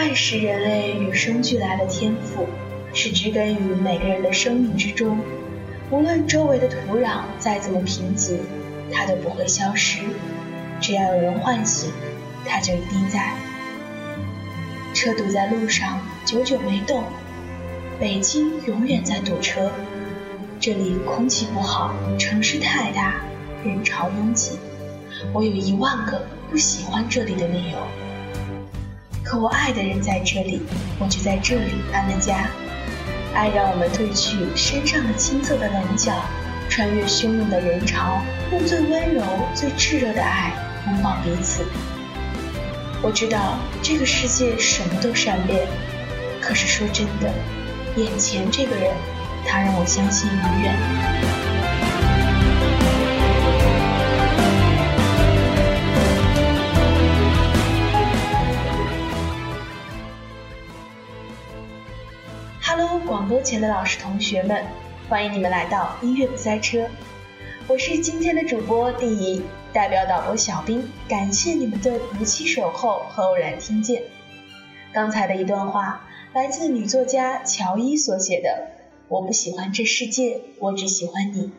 爱是人类与生俱来的天赋，是植根于每个人的生命之中。无论周围的土壤再怎么贫瘠，它都不会消失。只要有人唤醒，它就一定在。车堵在路上，久久没动。北京永远在堵车，这里空气不好，城市太大，人潮拥挤。我有一万个不喜欢这里的理由。可我爱的人在这里，我就在这里安了家。爱让我们褪去身上的青涩的棱角，穿越汹涌的人潮，用最温柔、最炽热的爱拥抱彼此。我知道这个世界什么都善变，可是说真的，眼前这个人，他让我相信永远。前的老师同学们，欢迎你们来到音乐不塞车。我是今天的主播第一，代表导播小兵，感谢你们的不弃守候和偶然听见。刚才的一段话来自女作家乔伊所写的：“我不喜欢这世界，我只喜欢你。”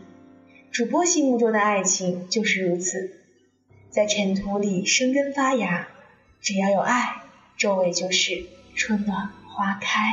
主播心目中的爱情就是如此，在尘土里生根发芽。只要有爱，周围就是春暖花开。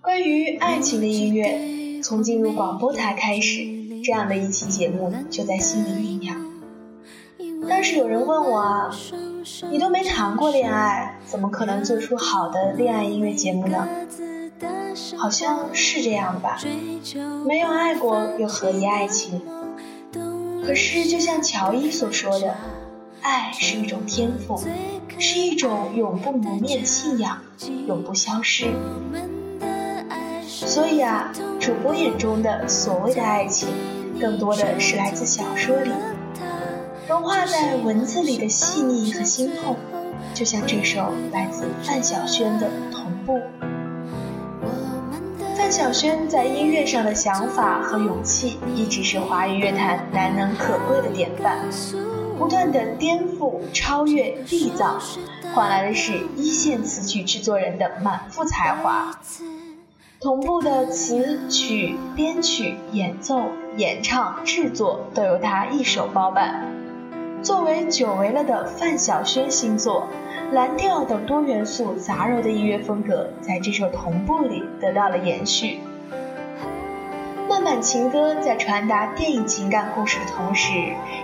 关于爱情的音乐，从进入广播台开始，这样的一期节目就在心里酝酿。但是有人问我啊，你都没谈过恋爱，怎么可能做出好的恋爱音乐节目呢？好像是这样吧，没有爱过又何以爱情？可是就像乔伊所说的。爱是一种天赋，是一种永不磨灭的信仰，永不消失。所以啊，主播眼中的所谓的爱情，更多的是来自小说里，融化在文字里的细腻和心痛，就像这首来自范晓萱的《同步》。范晓萱在音乐上的想法和勇气，一直是华语乐坛难能可贵的典范。不断的颠覆、超越、缔造，换来的是一线词曲制作人的满腹才华。同步的词曲编曲、演奏、演唱、制作都由他一手包办。作为久违了的范晓萱新作，蓝调等多元素杂糅的音乐风格，在这首《同步》里得到了延续。慢板情歌在传达电影情感故事的同时，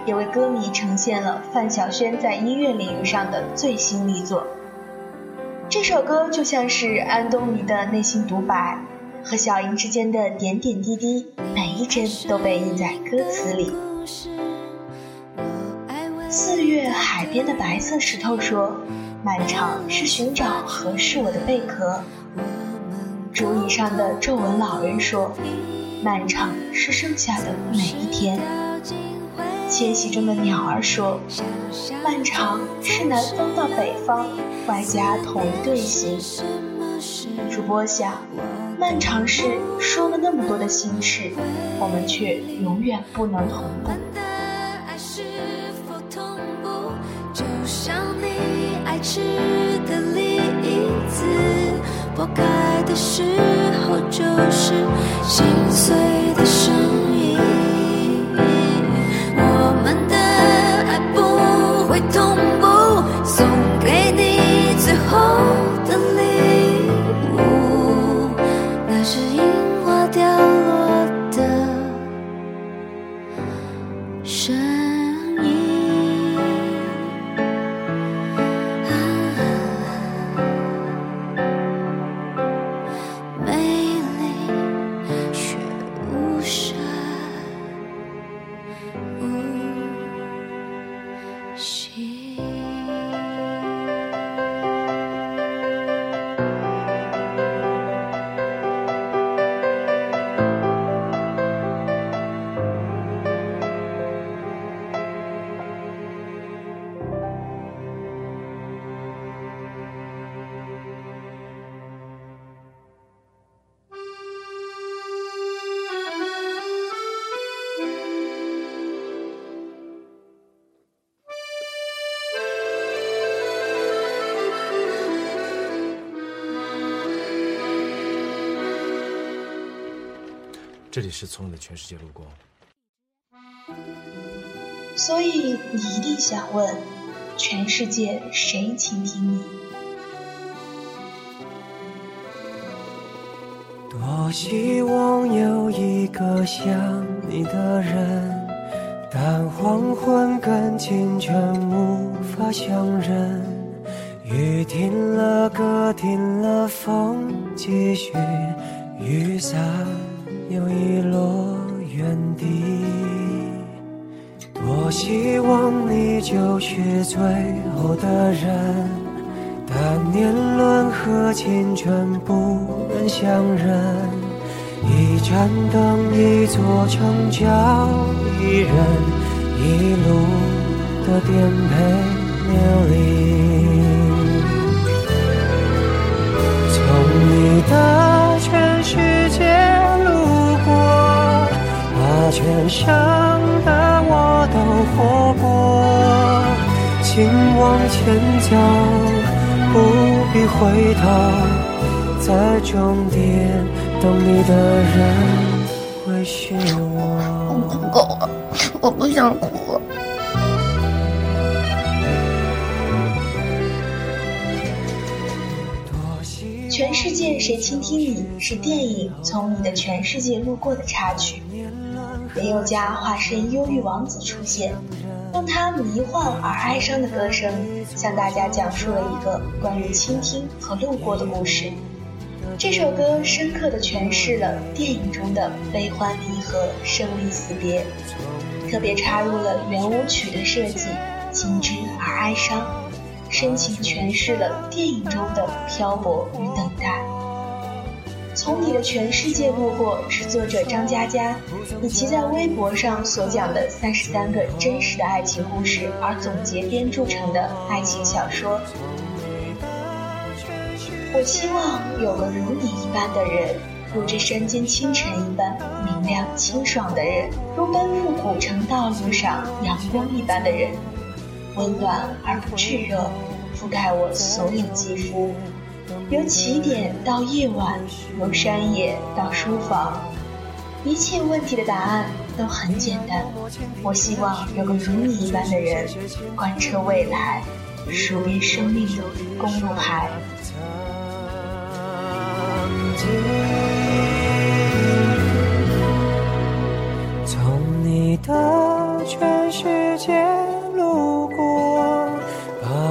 也为歌迷呈现了范晓萱在音乐领域上的最新力作。这首歌就像是安东尼的内心独白，和小英之间的点点滴滴，每一帧都被印在歌词里。四月海边的白色石头说：“漫长是寻找合适我的贝壳。”竹椅上的皱纹老人说。漫长是剩下的每一天。迁徙中的鸟儿说：“漫长是南方到北方，外加同一队形。”主播想，漫长是说了那么多的心事，我们却永远不能同步。吃的栗子。拨开的时候，就是心碎这里是从你的全世界路过，所以你一定想问：全世界谁倾听你？多希望有一个像你的人，但黄昏跟清晨无法相认。雨停了，歌停了，风继续，雨伞。又遗落原地，多希望你就是最后的人，但年轮和青春不能相认，一盏灯，一座城，叫一人，一路的颠沛流离，从你的全世界。全生的我都活过，请往前走，不必回头，在终点等你的人会是我。我不够了，我不想哭。全世界谁倾听你？是电影《从你的全世界路过》的插曲。林宥嘉化身忧郁王子出现，用他迷幻而哀伤的歌声，向大家讲述了一个关于倾听和路过的故事。这首歌深刻地诠释了电影中的悲欢离合、生离死别，特别插入了圆舞曲的设计，精致而哀伤，深情诠释了电影中的漂泊与等待。从你的全世界路过是作者张嘉佳以其在微博上所讲的三十三个真实的爱情故事而总结编著成的爱情小说。我希望有个如你一般的人，如这山间清晨一般明亮清爽的人，如奔赴古城道路上阳光一般的人，温暖而不炙热，覆盖我所有肌肤。由起点到夜晚，由山野到书房，一切问题的答案都很简单。我希望有个如你一般的人，贯彻未来，数遍生命的公路牌。从你的全世界，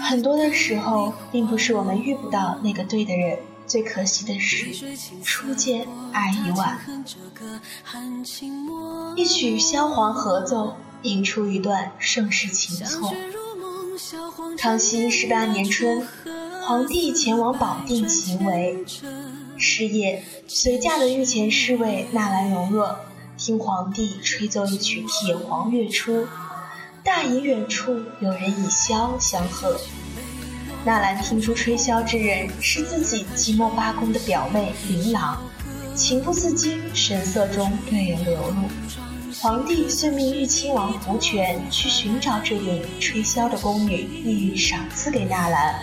很多的时候，并不是我们遇不到那个对的人，最可惜的是初见爱已晚。一曲萧煌合奏，引出一段盛世情错。康熙十八年春，皇帝前往保定行为，是夜，随驾的御前侍卫纳兰容若听皇帝吹奏一曲《铁皇乐出》。大隐远处有人以箫相和，纳兰听出吹箫之人是自己即墨八公的表妹琳琅，情不自禁，神色中泪眼流露。皇帝遂命玉亲王福全去寻找这名吹箫的宫女，意欲赏赐给纳兰。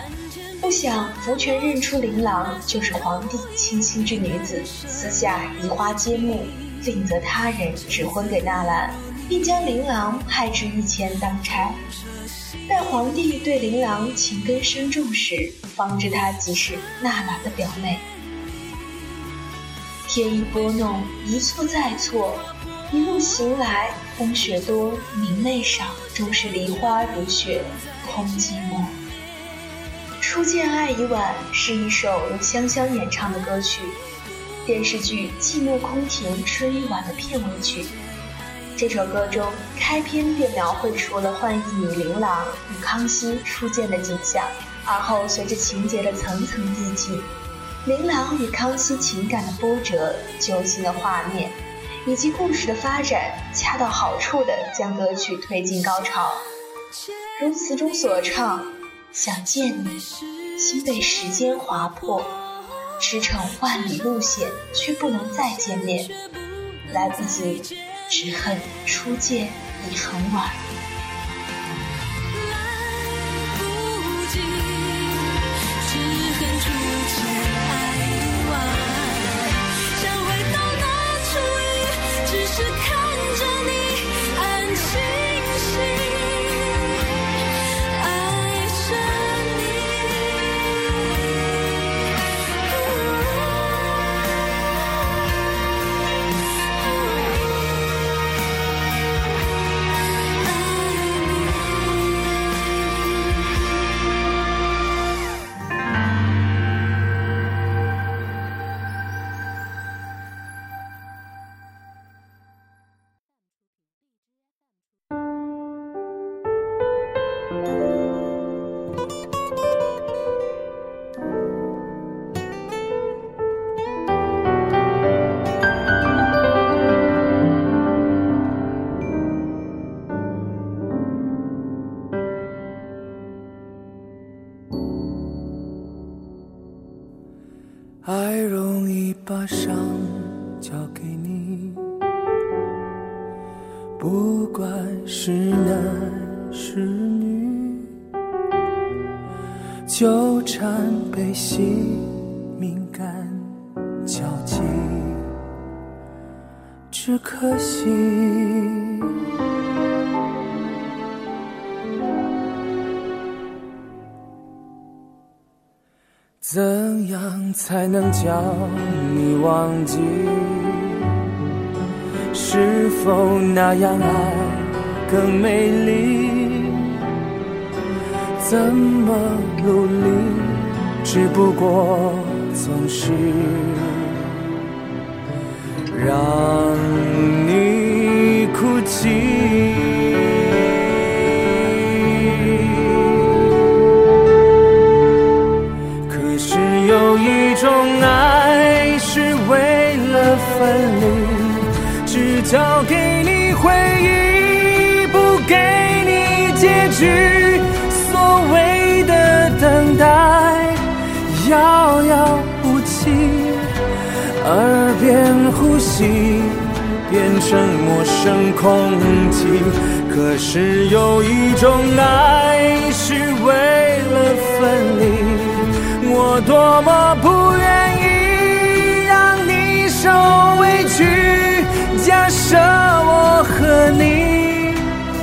不想福全认出琳琅就是皇帝倾心之女子，私下移花接木，另择他人指婚给纳兰，并将琳琅派至御前当差。待皇帝对琳琅情根深重时，方知她即是纳兰的表妹。天意拨弄，一错再错，一路行来，风雪多，明媚少，终是梨花如雪，空寂寞。初见爱已晚是一首由香香演唱的歌曲，电视剧《寂寞空庭春欲晚》的片尾曲。这首歌中开篇便描绘出了幻义女琳琅与康熙初见的景象，而后随着情节的层层递进，琳琅与康熙情感的波折、揪心的画面，以及故事的发展，恰到好处地将歌曲推进高潮。如词中所唱：“想见你，心被时间划破，驰骋万里路险，却不能再见面，来不及。”只恨初见已很晚。能将你忘记？是否那样爱更美丽？怎么努力，只不过总是成陌生空气。可是有一种爱是为了分离，我多么不愿意让你。受委屈，假设我和你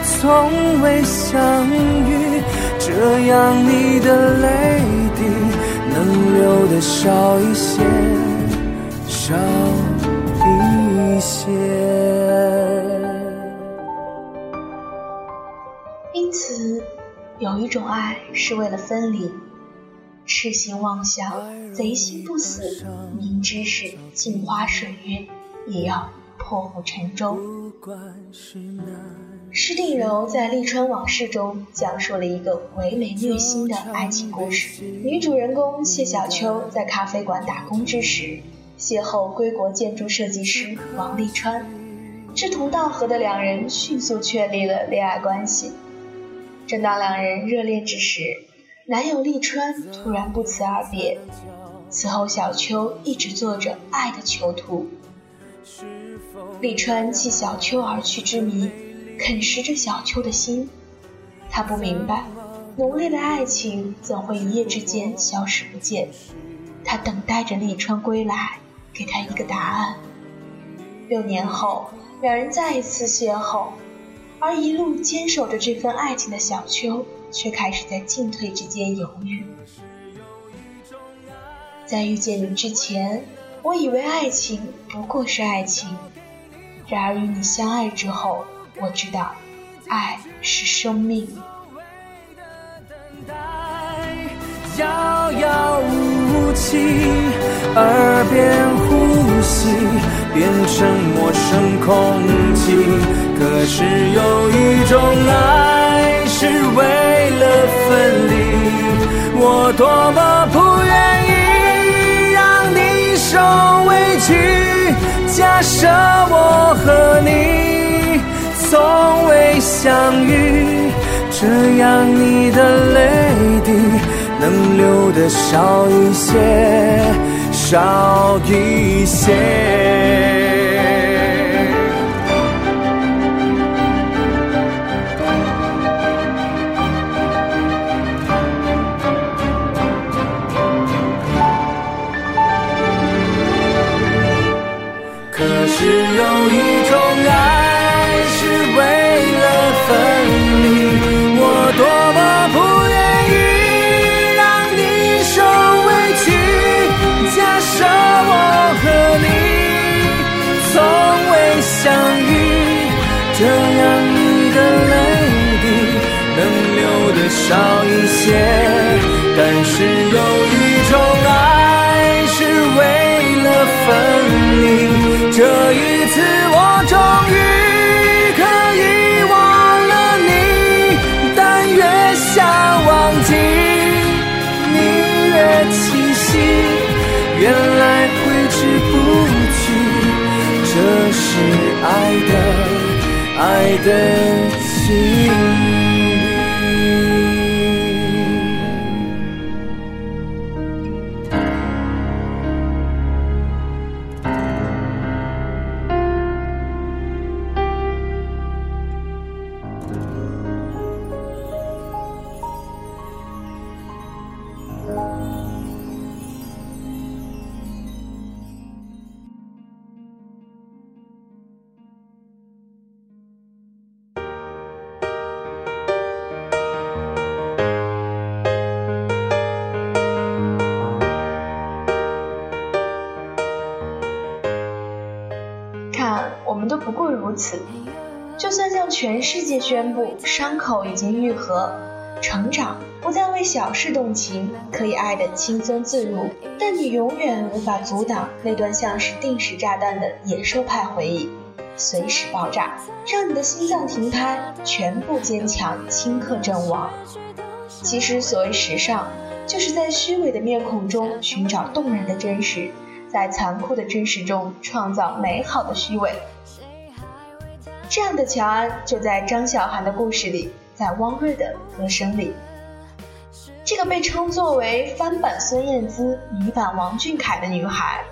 从未相遇，这样你的泪滴能流的少一些，少一些。有一种爱是为了分离。痴心妄想，贼心不死，明知是镜花水月，也要破釜沉舟。施定柔在《利川往事》中讲述了一个唯美虐心的爱情故事。女主人公谢小秋在咖啡馆打工之时，邂逅归国建筑设计师王利川，志同道合的两人迅速确立了恋爱关系。正当两人热恋之时，男友利川突然不辞而别，此后小秋一直做着爱的囚徒，立川弃小秋而去之谜，啃食着小秋的心。他不明白，浓烈的爱情怎会一夜之间消失不见？他等待着立川归来，给他一个答案。六年后，两人再一次邂逅，而一路坚守着这份爱情的小秋，却开始在进退之间犹豫。在遇见你之前，我以为爱情不过是爱情；然而与你相爱之后，我知道，爱是生命。遥遥无期，耳边呼吸变成陌生空气。可是有一种爱是为了分离，我多么不愿意让你受委屈。假设我和你从未相遇，这样你的泪滴。能流的少一些，少一些。少一些。但是有一种爱是为了分离，这一次我终于可以忘了你。但越想忘记，你越清晰，原来挥之不去。这是爱的，爱的情。全世界宣布伤口已经愈合，成长不再为小事动情，可以爱得轻松自如，但你永远无法阻挡那段像是定时炸弹的野兽派回忆，随时爆炸，让你的心脏停拍，全部坚强顷刻阵亡。其实所谓时尚，就是在虚伪的面孔中寻找动人的真实，在残酷的真实中创造美好的虚伪。这样的乔安就在张小涵的故事里，在汪瑞的歌声里。这个被称作为翻版孙燕姿、女版王俊凯的女孩，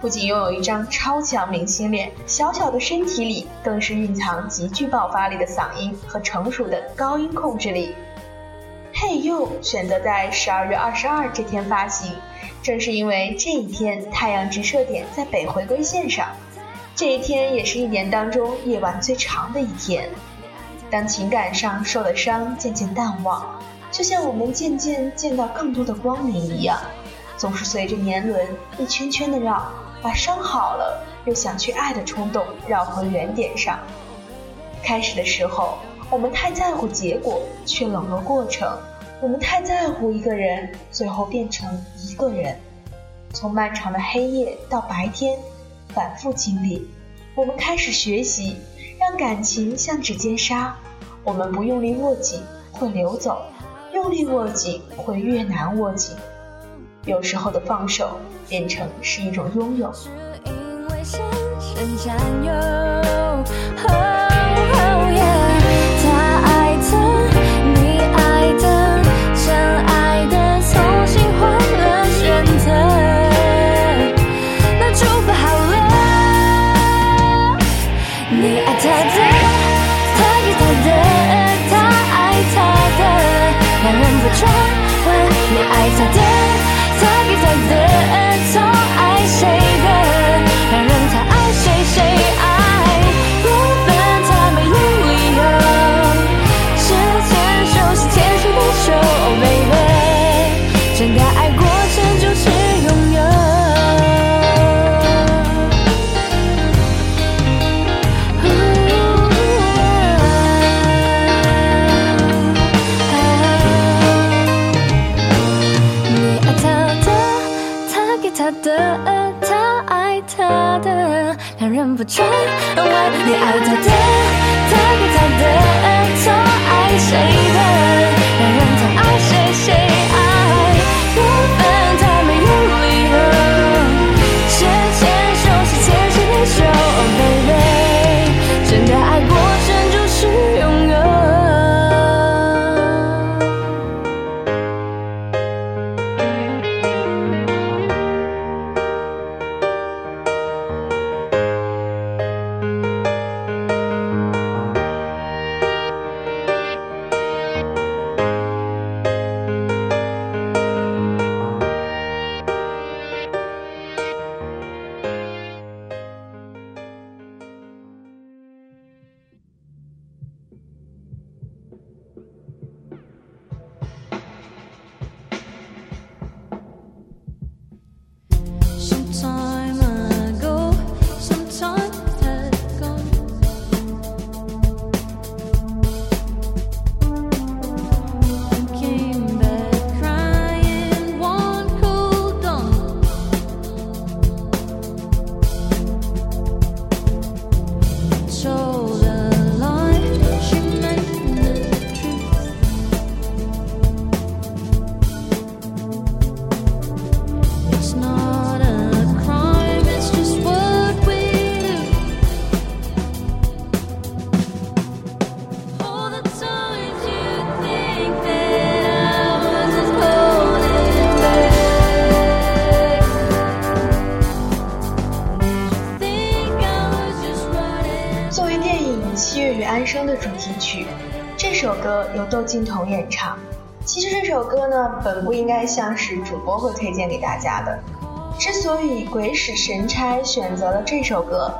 不仅拥有一张超强明星脸，小小的身体里更是蕴藏极具爆发力的嗓音和成熟的高音控制力。嘿呦选择在十二月二十二这天发行，正是因为这一天太阳直射点在北回归线上。这一天也是一年当中夜晚最长的一天。当情感上受的伤渐渐淡忘，就像我们渐渐见到更多的光明一样，总是随着年轮一圈圈的绕，把伤好了又想去爱的冲动绕回原点上。开始的时候，我们太在乎结果，却冷落过程；我们太在乎一个人，最后变成一个人。从漫长的黑夜到白天。反复经历，我们开始学习，让感情像指尖沙。我们不用力握紧会流走，用力握紧会越难握紧。有时候的放手变成是一种拥有。他两人不穿外。你爱靖童演唱。其实这首歌呢，本不应该像是主播会推荐给大家的。之所以鬼使神差选择了这首歌，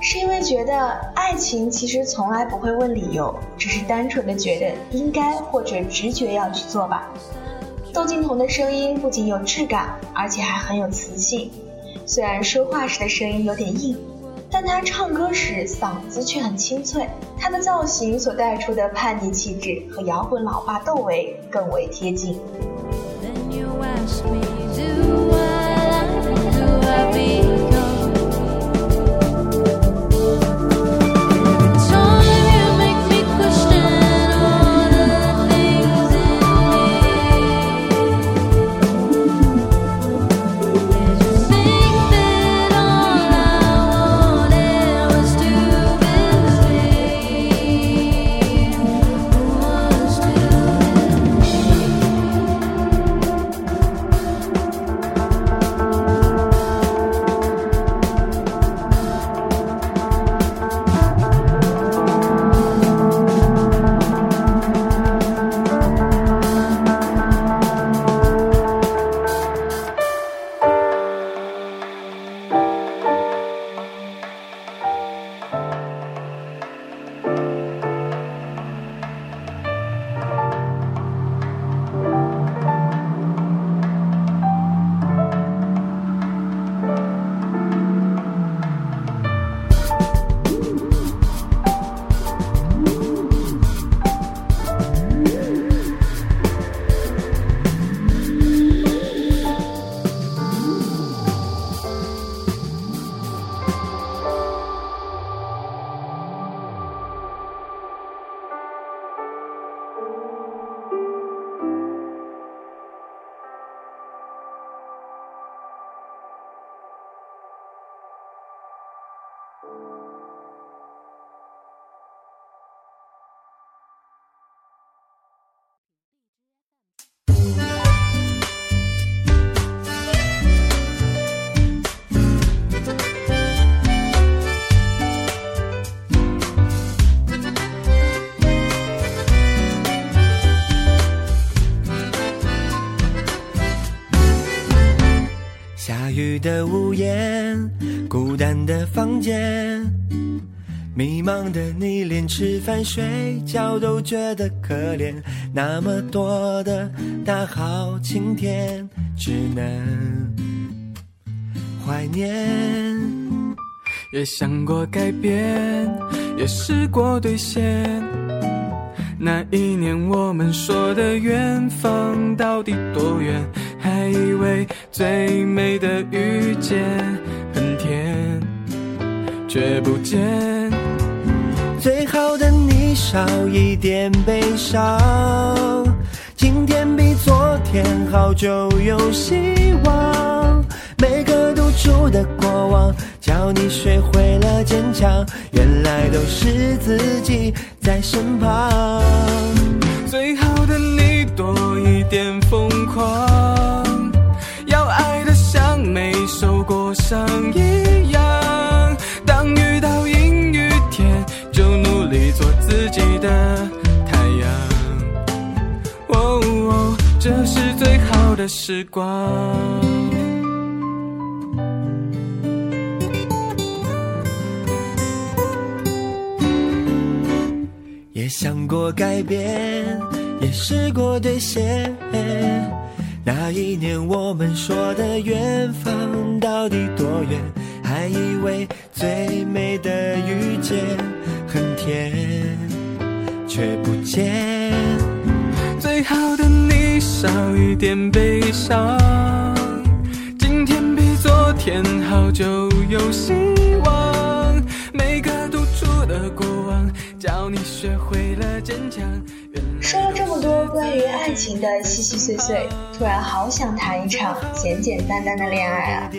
是因为觉得爱情其实从来不会问理由，只是单纯的觉得应该或者直觉要去做吧。窦靖童的声音不仅有质感，而且还很有磁性。虽然说话时的声音有点硬，但他唱歌时嗓子却很清脆。他的造型所带出的叛逆气质和摇滚老爸窦唯更为贴近。Then you ask me, 的房间，迷茫的你连吃饭睡觉都觉得可怜。那么多的大好晴天，只能怀念。也想过改变，也试过兑现。那一年我们说的远方到底多远？还以为最美的遇见很甜，却不见。最好的你少一点悲伤，今天比昨天好就有希望。每个独处的过往，教你学会了坚强，原来都是自己在身旁。最好的你多一点疯狂，要爱的像没受过伤一样。的时光。也想过改变，也试过兑现。那一年我们说的远方到底多远？还以为最美的遇见很甜，却不见。最好的你少一点悲伤，今天比昨天好就有希望。每个独处的过往，教你学会了坚强。说了这么多关于爱情的细细碎碎，突然好想谈一场简简单单的恋爱啊！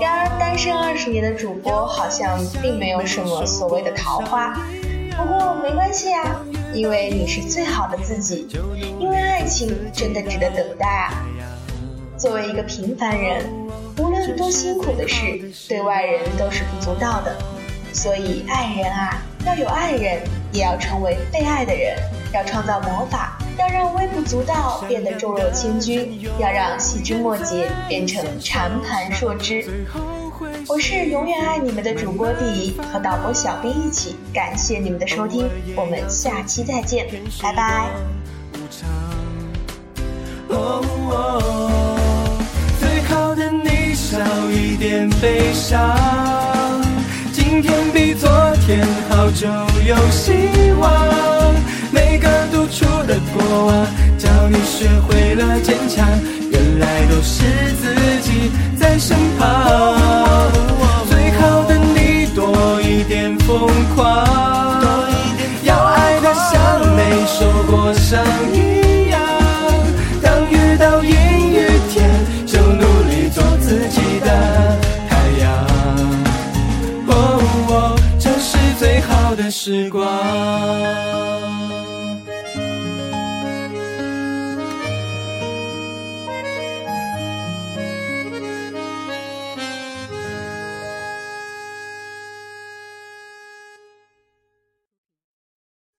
然而，单身二十年的主播好像并没有什么所谓的桃花。不过没关系啊，因为你是最好的自己，爱情真的值得等待啊！作为一个平凡人，无论多辛苦的事，对外人都是不足道的。所以，爱人啊，要有爱人，也要成为被爱的人，要创造魔法，要让微不足道变得重若千钧，要让细枝末节变成缠盘硕枝。我是永远爱你们的主播第一，和导播小兵一起，感谢你们的收听，我们下期再见，拜拜。最好的你少一点悲伤，今天比昨天好就有希望。每个独处的过往，教你学会了坚强，原来都是自己在身旁。最好的你多一点疯狂，要爱的像没受过伤一样时光。